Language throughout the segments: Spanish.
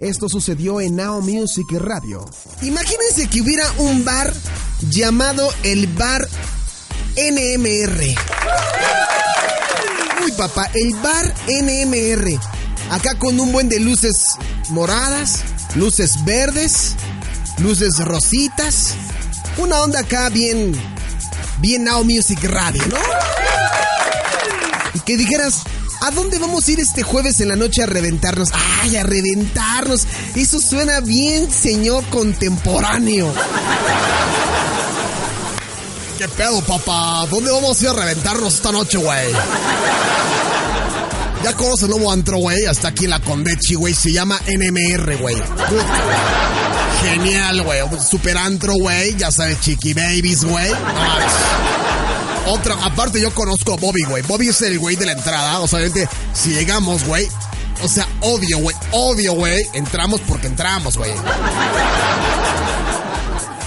Esto sucedió en Now Music Radio. Imagínense que hubiera un bar llamado el Bar NMR. Uy, papá, el Bar NMR. Acá con un buen de luces moradas, luces verdes, luces rositas. Una onda acá bien bien Now Music Radio, ¿no? Y que dijeras, ¿a dónde vamos a ir este jueves en la noche a reventarnos? ¡Ay, a reventarnos! Eso suena bien, señor contemporáneo. ¿Qué pedo, papá? ¿Dónde vamos a ir a reventarnos esta noche, güey? Ya conoces el nuevo antro, güey. Hasta aquí en la Condechi, güey. Se llama NMR, güey. Genial, güey. Super antro, güey. Ya sabes, Chiqui Babies, güey. Otra, aparte yo conozco a Bobby, güey. Bobby es el güey de la entrada. O sea, si llegamos, güey. O sea, obvio, güey. Obvio, güey. Entramos porque entramos, güey.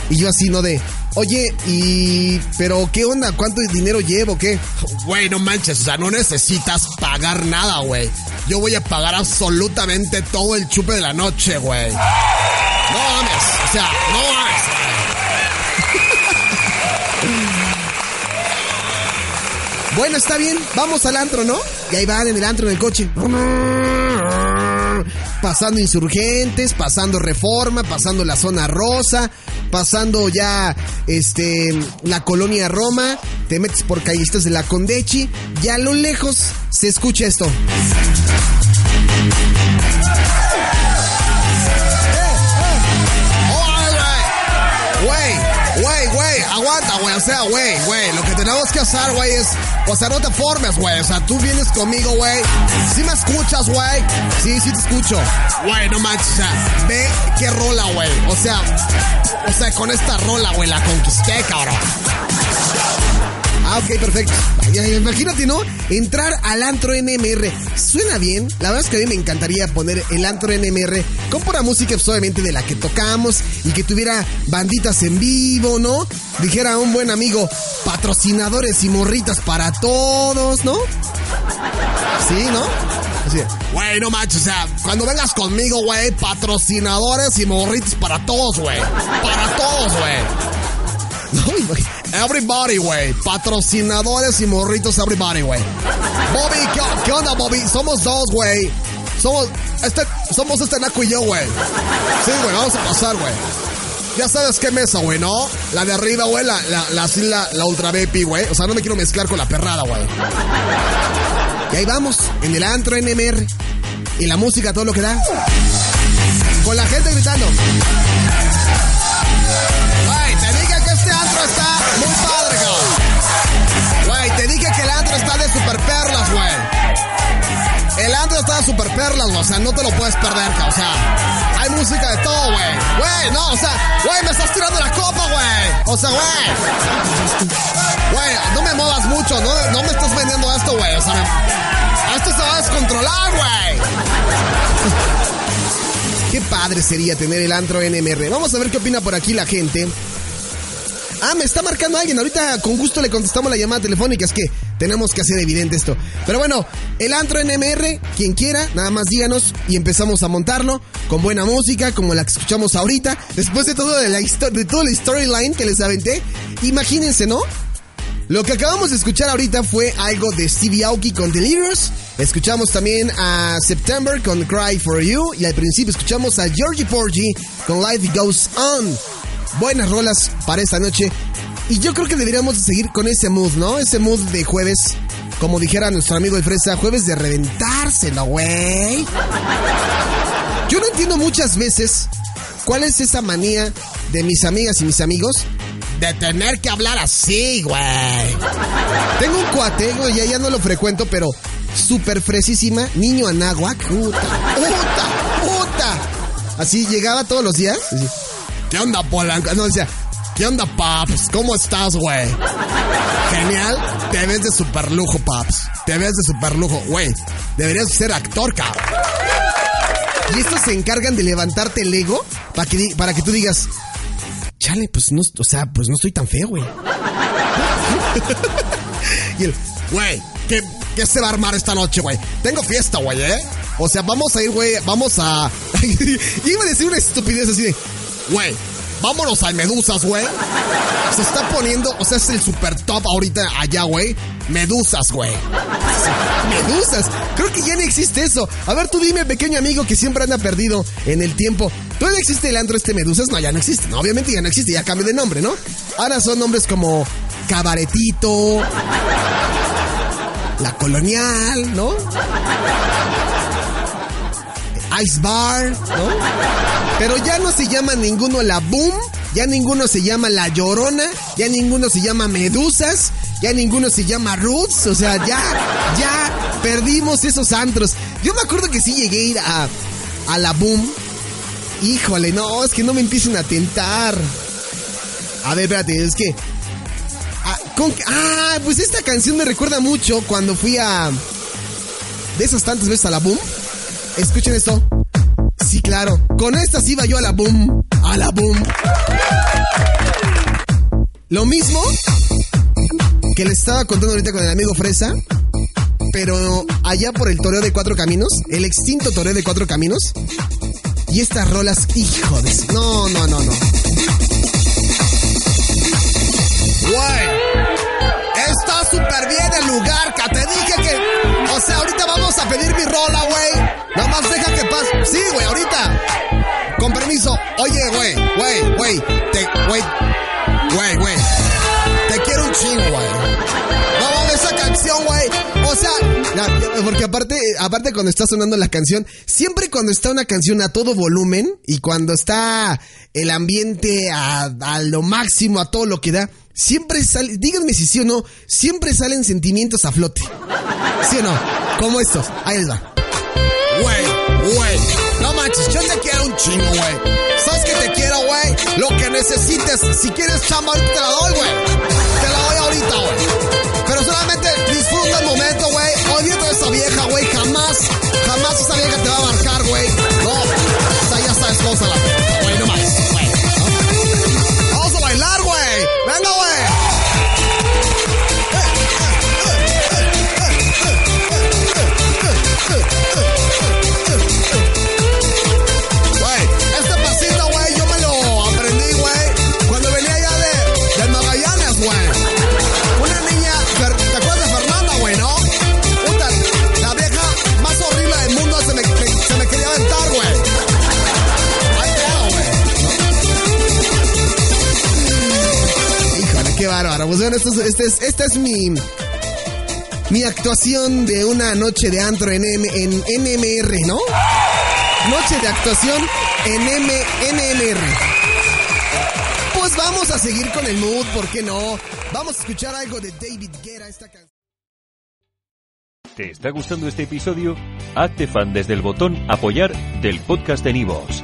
Y yo así, ¿no? De, oye, y... Pero, ¿qué onda? ¿Cuánto dinero llevo? ¿Qué? Güey, no manches. O sea, no necesitas pagar nada, güey. Yo voy a pagar absolutamente todo el chupe de la noche, güey. No mames. O sea, no mames. Bueno, está bien, vamos al antro, ¿no? Y ahí van en el antro en el coche. Pasando insurgentes, pasando reforma, pasando la zona rosa, pasando ya este la colonia Roma, te metes por callistas de la Condechi y a lo lejos se escucha esto. Aguanta, güey. O sea, güey, güey, lo que tenemos que hacer, güey, es. O sea, no te formes, güey. O sea, tú vienes conmigo, güey. Si me escuchas, güey. Sí, sí te escucho. Güey, no manches. O sea, ve qué rola, güey. O sea, o sea, con esta rola, güey, la conquisté, cabrón. Ah, ok, perfecto. Imagínate, ¿no? Entrar al antro NMR. Suena bien. La verdad es que a mí me encantaría poner el antro NMR con pura música, pues, obviamente, de la que tocamos y que tuviera banditas en vivo, ¿no? Dijera un buen amigo, patrocinadores y morritas para todos, ¿no? Sí, ¿no? Así. Güey, no manches, o sea, cuando vengas conmigo, güey, patrocinadores y morritas para todos, güey. Para todos, güey. No, Everybody, güey. Patrocinadores y morritos, everybody, güey. Bobby, ¿qué, onda, Bobby? Somos dos, güey. Somos este, somos este Naco y yo, güey. Sí, güey, vamos a pasar, güey. Ya sabes qué mesa, güey, ¿no? La de arriba, güey, la, la, la, la, Ultra BP, güey. O sea, no me quiero mezclar con la perrada, güey. Y ahí vamos, en el antro NMR. Y la música, todo lo que da. Con la gente gritando. O sea, no te lo puedes perder. O sea, hay música de todo, güey. Güey, no, o sea, güey, me estás tirando la copa, güey. O sea, güey. Güey, no me muevas mucho, no, no me estás vendiendo esto, güey. O sea, esto se va a descontrolar, güey. Qué padre sería tener el antro NMR. Vamos a ver qué opina por aquí la gente. Ah, me está marcando alguien. Ahorita con gusto le contestamos la llamada telefónica. Es que tenemos que hacer evidente esto. Pero bueno, el antro NMR, quien quiera, nada más díganos y empezamos a montarlo con buena música, como la que escuchamos ahorita. Después de todo de la de toda la storyline que les aventé, imagínense, ¿no? Lo que acabamos de escuchar ahorita fue algo de Stevie Aoki con Delirious. Escuchamos también a September con Cry for You. Y al principio escuchamos a Georgie Porgy con Life Goes On buenas rolas para esta noche. Y yo creo que deberíamos seguir con ese mood, ¿no? Ese mood de jueves, como dijera nuestro amigo de Fresa, jueves de reventárselo, güey. Yo no entiendo muchas veces cuál es esa manía de mis amigas y mis amigos de tener que hablar así, güey. Tengo un cuate, güey, ya, ya no lo frecuento, pero súper fresísima, niño anáhuac, puta, puta, puta. Así llegaba todos los días. ¿Qué onda, Polanco? No, decía, ¿qué onda, Paps? ¿Cómo estás, güey? Genial. Te ves de super lujo, Paps. Te ves de super lujo, güey. Deberías ser actor, cabrón. Y estos se encargan de levantarte el ego para que, para que tú digas, chale, pues no, o sea, pues no estoy tan feo, güey. y el, güey, ¿qué, ¿qué se va a armar esta noche, güey? Tengo fiesta, güey, ¿eh? O sea, vamos a ir, güey, vamos a... iba a decir una estupidez así de, güey, vámonos a Medusas, güey. Se está poniendo, o sea, es el super top ahorita allá, güey. Medusas, güey. Medusas. Creo que ya no existe eso. A ver, tú dime, pequeño amigo que siempre anda perdido en el tiempo. ¿Todavía existe el antro este Medusas? No, ya no existe. No, obviamente ya no existe, ya cambió de nombre, ¿no? Ahora son nombres como Cabaretito, La Colonial, ¿no? Ice Bar, ¿no? Pero ya no se llama ninguno la Boom, ya ninguno se llama la Llorona, ya ninguno se llama Medusas, ya ninguno se llama Roots, o sea, ya, ya perdimos esos antros. Yo me acuerdo que sí llegué a ir a, a la Boom. Híjole, no, es que no me empiecen a tentar. A ver, espérate, es que... Ah, con, ah, pues esta canción me recuerda mucho cuando fui a... De esas tantas veces a la Boom. Escuchen esto. Sí, claro. Con estas iba yo a la boom. A la boom. Lo mismo que le estaba contando ahorita con el amigo Fresa. Pero allá por el toreo de cuatro caminos. El extinto toreo de cuatro caminos. Y estas rolas, hijo de... No, no, porque aparte, aparte cuando está sonando la canción, siempre cuando está una canción a todo volumen y cuando está el ambiente a, lo máximo, a todo lo que da, siempre sale, díganme si sí o no, siempre salen sentimientos a flote. ¿Sí o no? Como estos. Ahí les va. Güey, güey, no manches, yo te quiero un chingo, güey. ¿Sabes que te quiero, güey? Lo que necesites, si quieres chamba, te la doy, güey. Te la doy ahorita, güey. Pero solamente disfruta el momento, güey. Pues bueno, esto es- este es, esta es mi, mi actuación de una noche de antro en, M- en NMR, ¿no? Noche de actuación en M NMR. Pues vamos a seguir con el mood, ¿por qué no? Vamos a escuchar algo de David Guerra, esta canción. ¿Te está gustando este episodio? Hazte fan desde el botón Apoyar del podcast de Nivos.